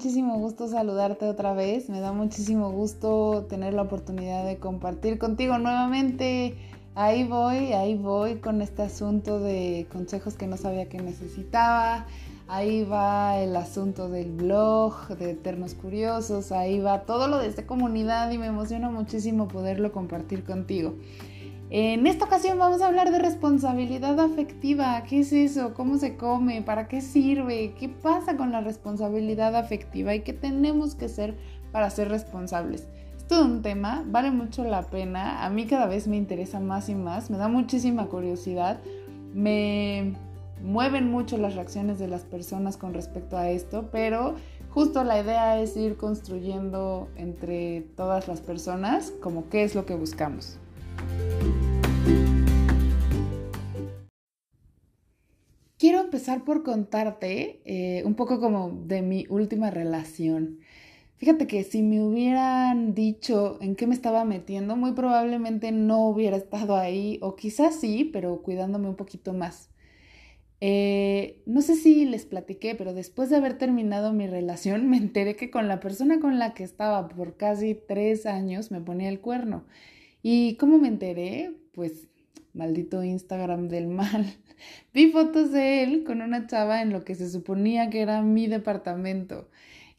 muchísimo gusto saludarte otra vez, me da muchísimo gusto tener la oportunidad de compartir contigo nuevamente. Ahí voy, ahí voy con este asunto de consejos que no sabía que necesitaba. Ahí va el asunto del blog de Eternos Curiosos, ahí va todo lo de esta comunidad y me emociona muchísimo poderlo compartir contigo. En esta ocasión vamos a hablar de responsabilidad afectiva. ¿Qué es eso? ¿Cómo se come? ¿Para qué sirve? ¿Qué pasa con la responsabilidad afectiva? ¿Y qué tenemos que hacer para ser responsables? Es todo un tema, vale mucho la pena. A mí cada vez me interesa más y más, me da muchísima curiosidad. Me mueven mucho las reacciones de las personas con respecto a esto, pero justo la idea es ir construyendo entre todas las personas como qué es lo que buscamos. Quiero empezar por contarte eh, un poco como de mi última relación. Fíjate que si me hubieran dicho en qué me estaba metiendo, muy probablemente no hubiera estado ahí, o quizás sí, pero cuidándome un poquito más. Eh, no sé si les platiqué, pero después de haber terminado mi relación, me enteré que con la persona con la que estaba por casi tres años me ponía el cuerno. ¿Y cómo me enteré? Pues maldito Instagram del mal. Vi fotos de él con una chava en lo que se suponía que era mi departamento.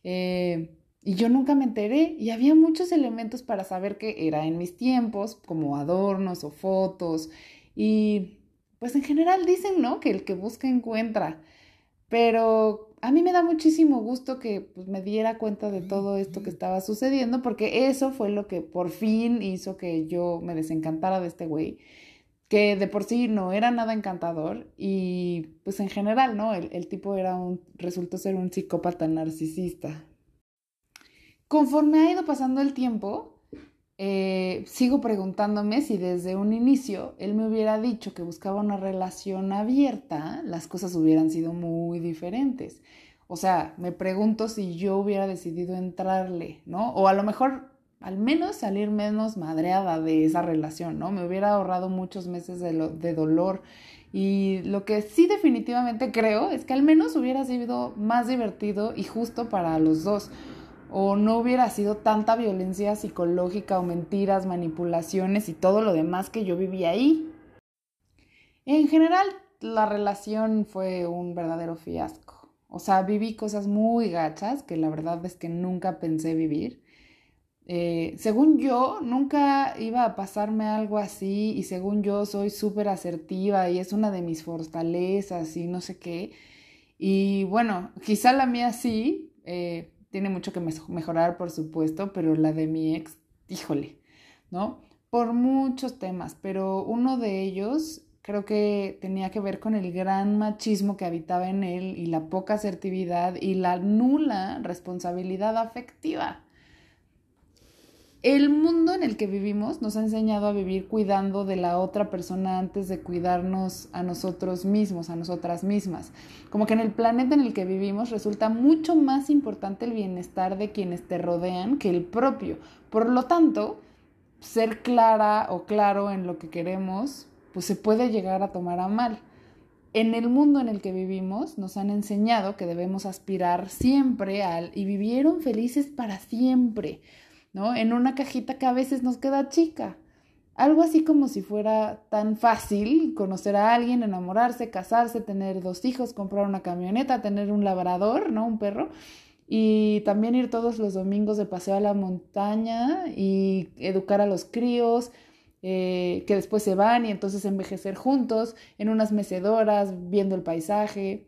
Eh, y yo nunca me enteré y había muchos elementos para saber que era en mis tiempos, como adornos o fotos. Y pues en general dicen, ¿no? Que el que busca encuentra. Pero a mí me da muchísimo gusto que pues, me diera cuenta de todo esto que estaba sucediendo, porque eso fue lo que por fin hizo que yo me desencantara de este güey, que de por sí no era nada encantador y pues en general, ¿no? El, el tipo era un, resultó ser un psicópata narcisista. Conforme ha ido pasando el tiempo, eh, sigo preguntándome si desde un inicio él me hubiera dicho que buscaba una relación abierta, las cosas hubieran sido muy diferentes. O sea, me pregunto si yo hubiera decidido entrarle, ¿no? O a lo mejor al menos salir menos madreada de esa relación, ¿no? Me hubiera ahorrado muchos meses de, de dolor. Y lo que sí definitivamente creo es que al menos hubiera sido más divertido y justo para los dos o no hubiera sido tanta violencia psicológica o mentiras, manipulaciones y todo lo demás que yo viví ahí. En general, la relación fue un verdadero fiasco. O sea, viví cosas muy gachas que la verdad es que nunca pensé vivir. Eh, según yo, nunca iba a pasarme algo así y según yo soy súper asertiva y es una de mis fortalezas y no sé qué. Y bueno, quizá la mía sí, eh, tiene mucho que mejorar, por supuesto, pero la de mi ex, híjole, ¿no? Por muchos temas, pero uno de ellos creo que tenía que ver con el gran machismo que habitaba en él y la poca asertividad y la nula responsabilidad afectiva. El mundo en el que vivimos nos ha enseñado a vivir cuidando de la otra persona antes de cuidarnos a nosotros mismos, a nosotras mismas. Como que en el planeta en el que vivimos resulta mucho más importante el bienestar de quienes te rodean que el propio. Por lo tanto, ser clara o claro en lo que queremos, pues se puede llegar a tomar a mal. En el mundo en el que vivimos nos han enseñado que debemos aspirar siempre al y vivieron felices para siempre ¿no? En una cajita que a veces nos queda chica. Algo así como si fuera tan fácil conocer a alguien, enamorarse, casarse, tener dos hijos, comprar una camioneta, tener un labrador, ¿no? Un perro. Y también ir todos los domingos de paseo a la montaña y educar a los críos, eh, que después se van y entonces envejecer juntos en unas mecedoras, viendo el paisaje.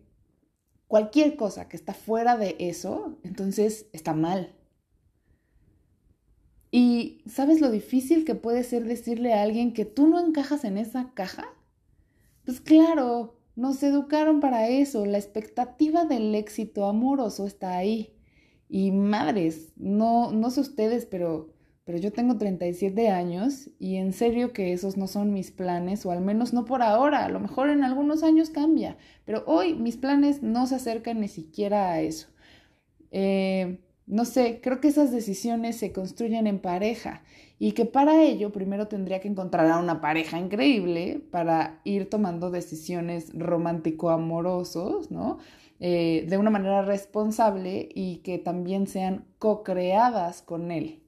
Cualquier cosa que está fuera de eso, entonces está mal. ¿Y sabes lo difícil que puede ser decirle a alguien que tú no encajas en esa caja? Pues claro, nos educaron para eso, la expectativa del éxito amoroso está ahí. Y madres, no, no sé ustedes, pero, pero yo tengo 37 años y en serio que esos no son mis planes, o al menos no por ahora, a lo mejor en algunos años cambia, pero hoy mis planes no se acercan ni siquiera a eso. Eh, no sé, creo que esas decisiones se construyen en pareja y que para ello primero tendría que encontrar a una pareja increíble para ir tomando decisiones romántico-amorosos, ¿no? Eh, de una manera responsable y que también sean co-creadas con él.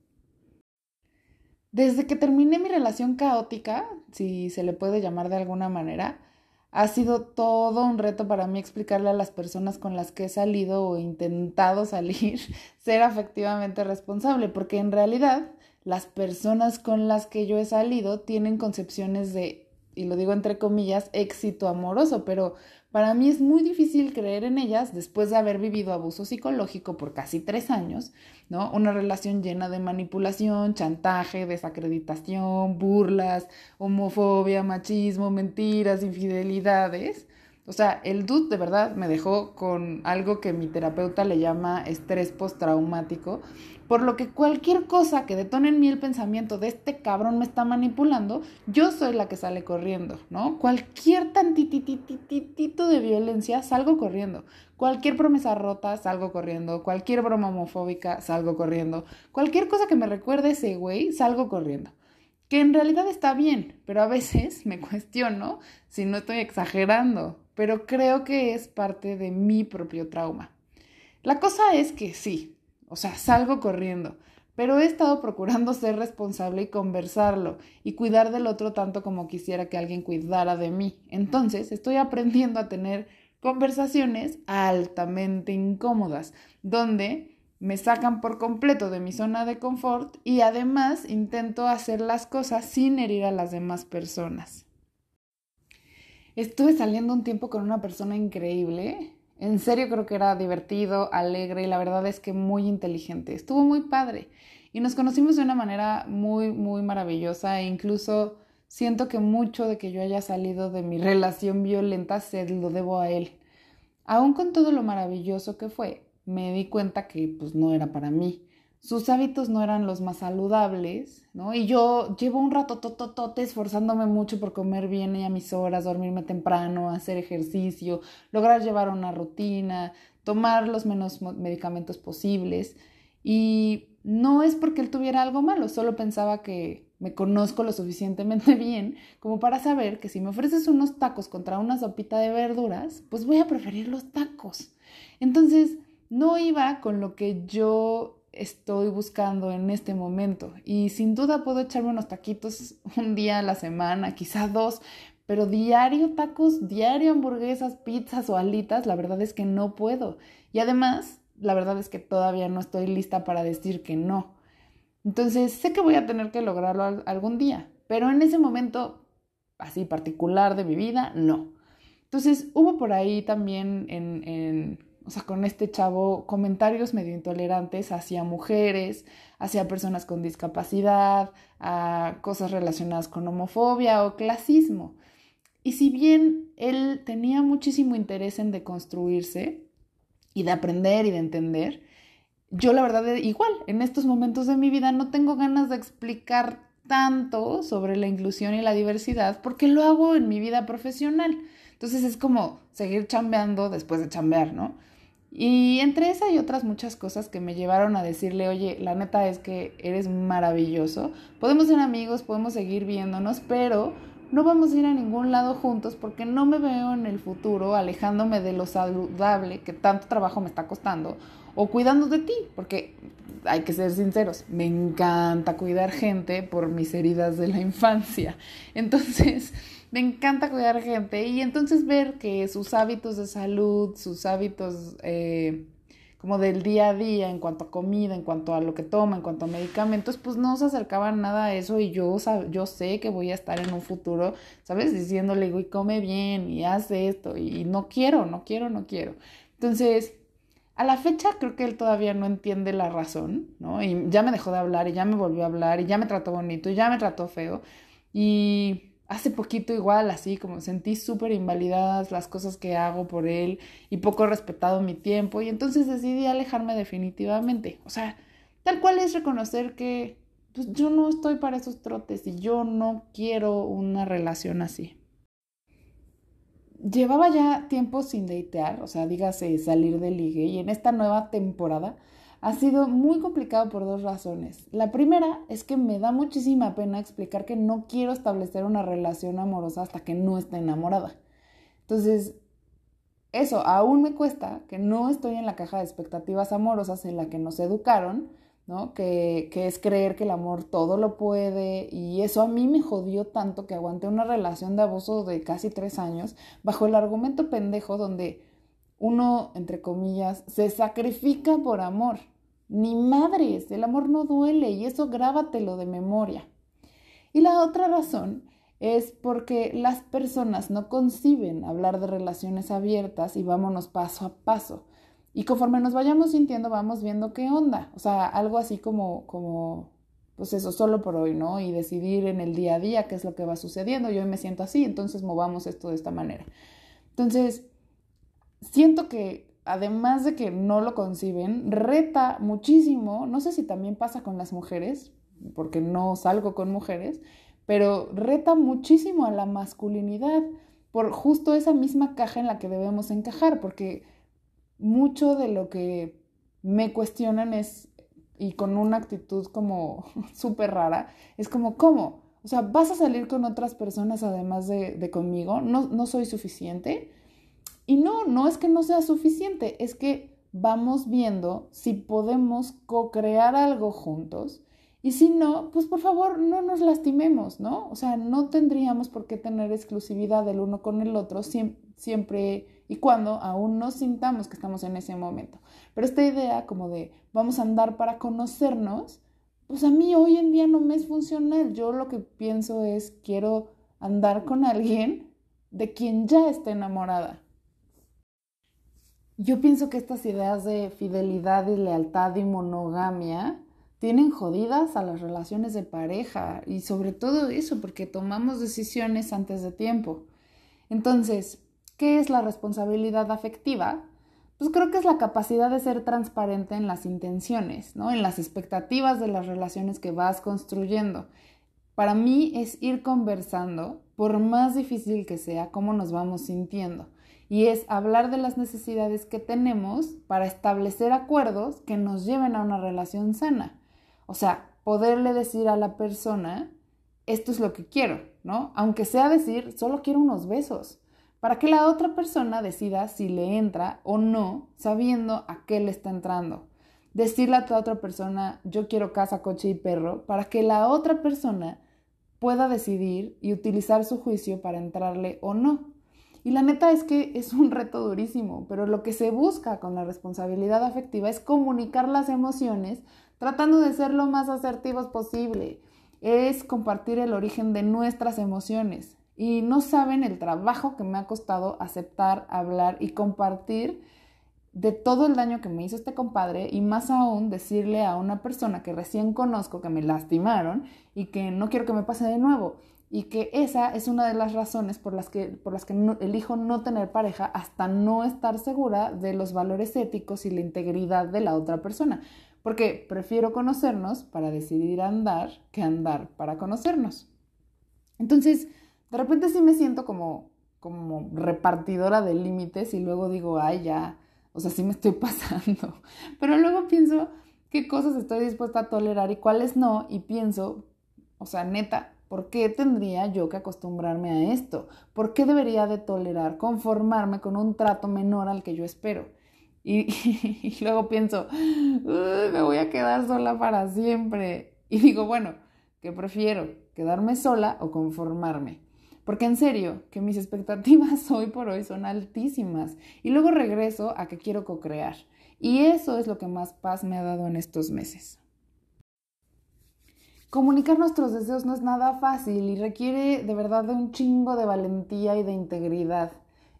Desde que terminé mi relación caótica, si se le puede llamar de alguna manera, ha sido todo un reto para mí explicarle a las personas con las que he salido o intentado salir ser afectivamente responsable, porque en realidad las personas con las que yo he salido tienen concepciones de, y lo digo entre comillas, éxito amoroso, pero para mí es muy difícil creer en ellas después de haber vivido abuso psicológico por casi tres años, ¿no? Una relación llena de manipulación, chantaje, desacreditación, burlas, homofobia, machismo, mentiras, infidelidades. O sea, el dude de verdad me dejó con algo que mi terapeuta le llama estrés postraumático, por lo que cualquier cosa que detone en mí el pensamiento de este cabrón me está manipulando, yo soy la que sale corriendo, ¿no? Cualquier tantitititito de violencia, salgo corriendo. Cualquier promesa rota, salgo corriendo. Cualquier broma homofóbica, salgo corriendo. Cualquier cosa que me recuerde ese güey, salgo corriendo. Que en realidad está bien, pero a veces me cuestiono si no estoy exagerando, pero creo que es parte de mi propio trauma. La cosa es que sí, o sea, salgo corriendo. Pero he estado procurando ser responsable y conversarlo y cuidar del otro tanto como quisiera que alguien cuidara de mí. Entonces, estoy aprendiendo a tener conversaciones altamente incómodas, donde me sacan por completo de mi zona de confort y además intento hacer las cosas sin herir a las demás personas. Estuve saliendo un tiempo con una persona increíble en serio creo que era divertido, alegre y la verdad es que muy inteligente. Estuvo muy padre y nos conocimos de una manera muy, muy maravillosa e incluso siento que mucho de que yo haya salido de mi relación violenta se lo debo a él. Aún con todo lo maravilloso que fue, me di cuenta que pues no era para mí sus hábitos no eran los más saludables, ¿no? Y yo llevo un rato tototote esforzándome mucho por comer bien y a mis horas, dormirme temprano, hacer ejercicio, lograr llevar una rutina, tomar los menos medicamentos posibles. Y no es porque él tuviera algo malo, solo pensaba que me conozco lo suficientemente bien como para saber que si me ofreces unos tacos contra una sopita de verduras, pues voy a preferir los tacos. Entonces, no iba con lo que yo estoy buscando en este momento. Y sin duda puedo echarme unos taquitos un día a la semana, quizá dos, pero diario tacos, diario hamburguesas, pizzas o alitas, la verdad es que no puedo. Y además, la verdad es que todavía no estoy lista para decir que no. Entonces, sé que voy a tener que lograrlo algún día, pero en ese momento así particular de mi vida, no. Entonces, hubo por ahí también en, en o sea, con este chavo, comentarios medio intolerantes hacia mujeres, hacia personas con discapacidad, a cosas relacionadas con homofobia o clasismo. Y si bien él tenía muchísimo interés en deconstruirse y de aprender y de entender, yo la verdad igual, en estos momentos de mi vida no tengo ganas de explicar tanto sobre la inclusión y la diversidad porque lo hago en mi vida profesional. Entonces es como seguir chambeando después de chambear, ¿no? Y entre esa y otras muchas cosas que me llevaron a decirle, oye, la neta es que eres maravilloso, podemos ser amigos, podemos seguir viéndonos, pero no vamos a ir a ningún lado juntos porque no me veo en el futuro alejándome de lo saludable que tanto trabajo me está costando o cuidando de ti, porque hay que ser sinceros, me encanta cuidar gente por mis heridas de la infancia. Entonces, me encanta cuidar gente y entonces ver que sus hábitos de salud, sus hábitos eh, como del día a día en cuanto a comida, en cuanto a lo que toma, en cuanto a medicamentos, pues no se acercaban nada a eso y yo, yo sé que voy a estar en un futuro, ¿sabes? Diciéndole, güey, come bien y hace esto y no quiero, no quiero, no quiero. Entonces, a la fecha creo que él todavía no entiende la razón, ¿no? Y ya me dejó de hablar y ya me volvió a hablar y ya me trató bonito y ya me trató feo y hace poquito igual, así como sentí súper invalidadas las cosas que hago por él y poco respetado mi tiempo y entonces decidí alejarme definitivamente. O sea, tal cual es reconocer que pues, yo no estoy para esos trotes y yo no quiero una relación así. Llevaba ya tiempo sin datear, o sea, dígase salir de ligue y en esta nueva temporada ha sido muy complicado por dos razones. La primera es que me da muchísima pena explicar que no quiero establecer una relación amorosa hasta que no esté enamorada. Entonces, eso aún me cuesta, que no estoy en la caja de expectativas amorosas en la que nos educaron, ¿no? Que, que, es creer que el amor todo lo puede y eso a mí me jodió tanto que aguanté una relación de abuso de casi tres años bajo el argumento pendejo donde uno, entre comillas, se sacrifica por amor. Ni madres, el amor no duele y eso grábatelo de memoria. Y la otra razón es porque las personas no conciben hablar de relaciones abiertas y vámonos paso a paso. Y conforme nos vayamos sintiendo, vamos viendo qué onda. O sea, algo así como, como, pues eso, solo por hoy, ¿no? Y decidir en el día a día qué es lo que va sucediendo. Yo hoy me siento así, entonces movamos esto de esta manera. Entonces, siento que además de que no lo conciben, reta muchísimo, no sé si también pasa con las mujeres, porque no salgo con mujeres, pero reta muchísimo a la masculinidad por justo esa misma caja en la que debemos encajar, porque mucho de lo que me cuestionan es, y con una actitud como súper rara, es como, ¿cómo? O sea, ¿vas a salir con otras personas además de, conmigo? ¿No, ¿No soy suficiente? Y no, no es que no sea suficiente, es que vamos viendo si podemos co-crear algo juntos y si no, pues por favor no nos lastimemos, ¿no? O sea, no tendríamos por qué tener exclusividad del uno con el otro siempre, y cuando aún no sintamos que estamos en ese momento. Pero esta idea como de vamos a andar para conocernos, pues a mí hoy en día no me es funcional. Yo lo que pienso es quiero andar con alguien de quien ya esté enamorada. Yo pienso que estas ideas de fidelidad y lealtad y monogamia tienen jodidas a las relaciones de pareja y sobre todo eso porque tomamos decisiones antes de tiempo. Entonces, ¿qué es la responsabilidad afectiva? Pues creo que es la capacidad de ser transparente en las intenciones, ¿no? En las expectativas de las relaciones que vas construyendo. Para mí es ir conversando, por más difícil que sea, cómo nos vamos sintiendo. Y es hablar de las necesidades que tenemos para establecer acuerdos que nos lleven a una relación sana. O sea, poderle decir a la persona, esto es lo que quiero, ¿no? Aunque sea decir, solo quiero unos besos, para que la otra persona decida si le entra o no, sabiendo a qué le está entrando. Decirle a la otra persona, yo quiero casa, coche y perro, para que la otra persona pueda decidir y utilizar su juicio para entrarle o no. Y la neta es que es un reto durísimo, pero lo que se busca con la responsabilidad afectiva es comunicar las emociones tratando de ser lo más asertivos posible. Es compartir el origen de nuestras emociones. Y no saben el trabajo que me ha costado aceptar, hablar y compartir de todo el daño que me hizo este compadre y más aún decirle a una persona que recién conozco que me lastimaron y que no quiero que me pase de nuevo y que esa es una de las razones por las que, por las que elijo no tener pareja hasta no estar segura de los valores éticos y la integridad de la otra persona porque prefiero conocernos para decidir andar que andar para conocernos. Entonces, de repente sí me siento como, como repartidora de límites y luego digo, ay, ya, o sea, sí me estoy pasando. Pero luego pienso qué cosas estoy dispuesta a tolerar y cuáles no, y pienso, o sea, neta, ¿por qué tendría yo que acostumbrarme a esto? ¿Por qué debería de tolerar, conformarme con un trato menor al que yo espero? Y, luego pienso, me voy a quedar sola para siempre. Y digo, bueno, ¿qué prefiero? ¿Quedarme sola o conformarme? Porque en serio, que mis expectativas hoy por hoy son altísimas. Y luego regreso a que quiero co-crear. Y eso es lo que más paz me ha dado en estos meses. Comunicar nuestros deseos no es nada fácil y requiere de verdad de un chingo de valentía y de integridad.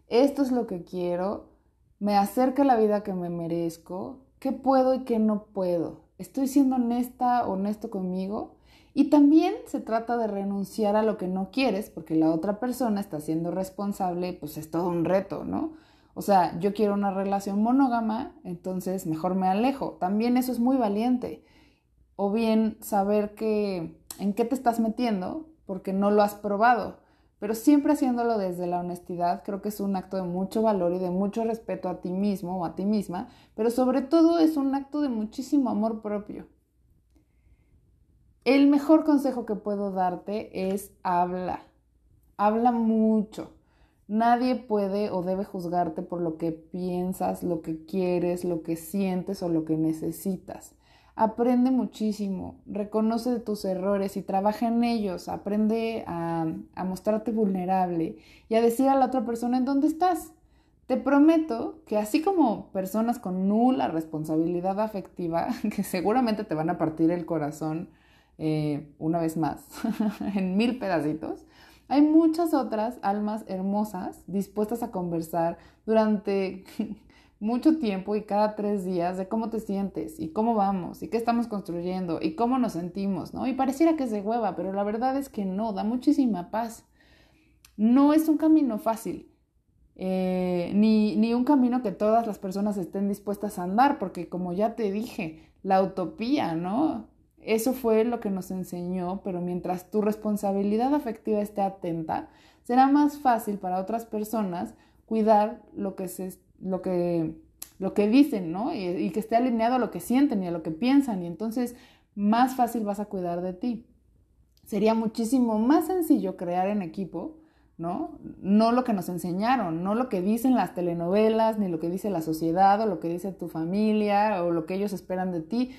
Esto es lo que quiero me acerca la vida que me merezco, qué puedo y qué no puedo. Estoy siendo honesta, honesto conmigo. Y también se trata de renunciar a lo que no quieres, porque la otra persona está siendo responsable, pues es todo un reto, ¿no? O sea, yo quiero una relación monógama, entonces mejor me alejo. También eso es muy valiente. O bien saber que en qué te estás metiendo porque no lo has probado. pero siempre haciéndolo desde la honestidad, creo que es un acto de mucho valor y de mucho respeto a ti mismo o a ti misma, pero sobre todo es un acto de muchísimo amor propio. El mejor consejo que puedo darte es habla, habla mucho. Nadie puede o debe juzgarte por lo que piensas, lo que quieres, lo que sientes o lo que necesitas. Aprende muchísimo, reconoce tus errores y trabaja en ellos, aprende a, mostrarte vulnerable y a decir a la otra persona en dónde estás. Te prometo que así como personas con nula responsabilidad afectiva, que seguramente te van a partir el corazón eh, una vez más, en mil pedacitos, hay muchas otras almas hermosas dispuestas a conversar durante mucho tiempo y cada tres días de cómo te sientes y cómo vamos y qué estamos construyendo y cómo nos sentimos, ¿no? Y pareciera que es de hueva, pero la verdad es que no, da muchísima paz. No es un camino fácil, eh, ni, ni un camino que todas las personas estén dispuestas a andar, porque como ya te dije, la utopía, ¿no? Eso fue lo que nos enseñó, pero mientras tu responsabilidad afectiva esté atenta, será más fácil para otras personas cuidar lo que, se, lo que, lo que dicen, ¿no? Y, y que esté alineado a lo que sienten y a lo que piensan, y entonces más fácil vas a cuidar de ti. Sería muchísimo más sencillo crear en equipo, ¿no? No lo que nos enseñaron, no lo que dicen las telenovelas, ni lo que dice la sociedad, o lo que dice tu familia, o lo que ellos esperan de ti,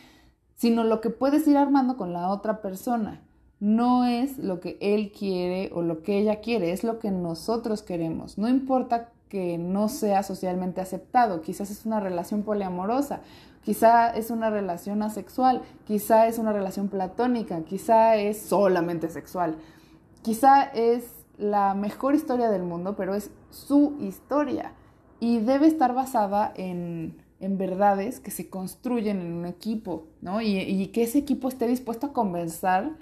sino lo que puedes ir armando con la otra persona. No es lo que él quiere o lo que ella quiere, es lo que nosotros queremos. No importa que no sea socialmente aceptado, quizás es una relación poliamorosa, quizá es una relación asexual, quizá es una relación platónica, quizá es solamente sexual, quizá es la mejor historia del mundo, pero es su historia. Y debe estar basada en en verdades que se construyen en un equipo, ¿no? Y, que ese equipo esté dispuesto a conversar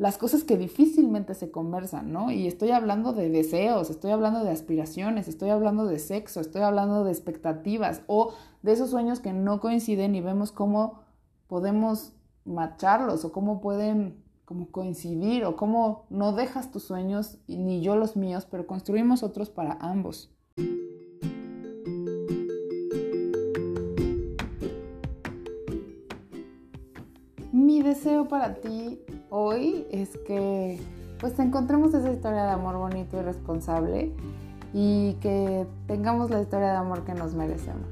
las cosas que difícilmente se conversan, ¿no? Y estoy hablando de deseos, estoy hablando de aspiraciones, estoy hablando de sexo, estoy hablando de expectativas o de esos sueños que no coinciden y vemos cómo podemos macharlos o cómo pueden como coincidir o cómo no dejas tus sueños ni yo los míos, pero construimos otros para ambos. mi deseo para ti hoy es que pues encontremos esa historia de amor bonito y responsable y que tengamos la historia de amor que nos merecemos.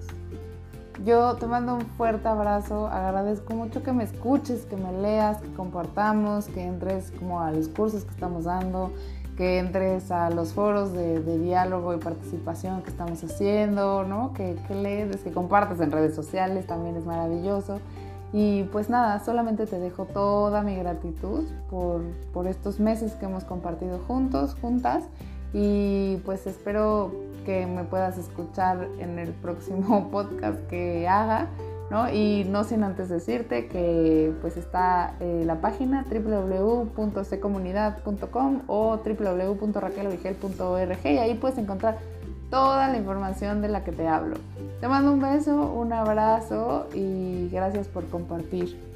Yo te mando un fuerte abrazo, agradezco mucho que me escuches, que me leas, que compartamos, que entres como a los cursos que estamos dando, que entres a los foros de, diálogo y participación que estamos haciendo, ¿no? Que, que lees, que compartas en redes sociales, también es maravilloso. Y pues nada, solamente te dejo toda mi gratitud por, por estos meses que hemos compartido juntos, juntas. Y pues espero que me puedas escuchar en el próximo podcast que haga. ¿no? Y no sin antes decirte que pues está eh, la página www.secomunidad.com o www.raquelovigel.org y ahí puedes encontrar toda la información de la que te hablo. Te mando un beso, un abrazo y gracias por compartir.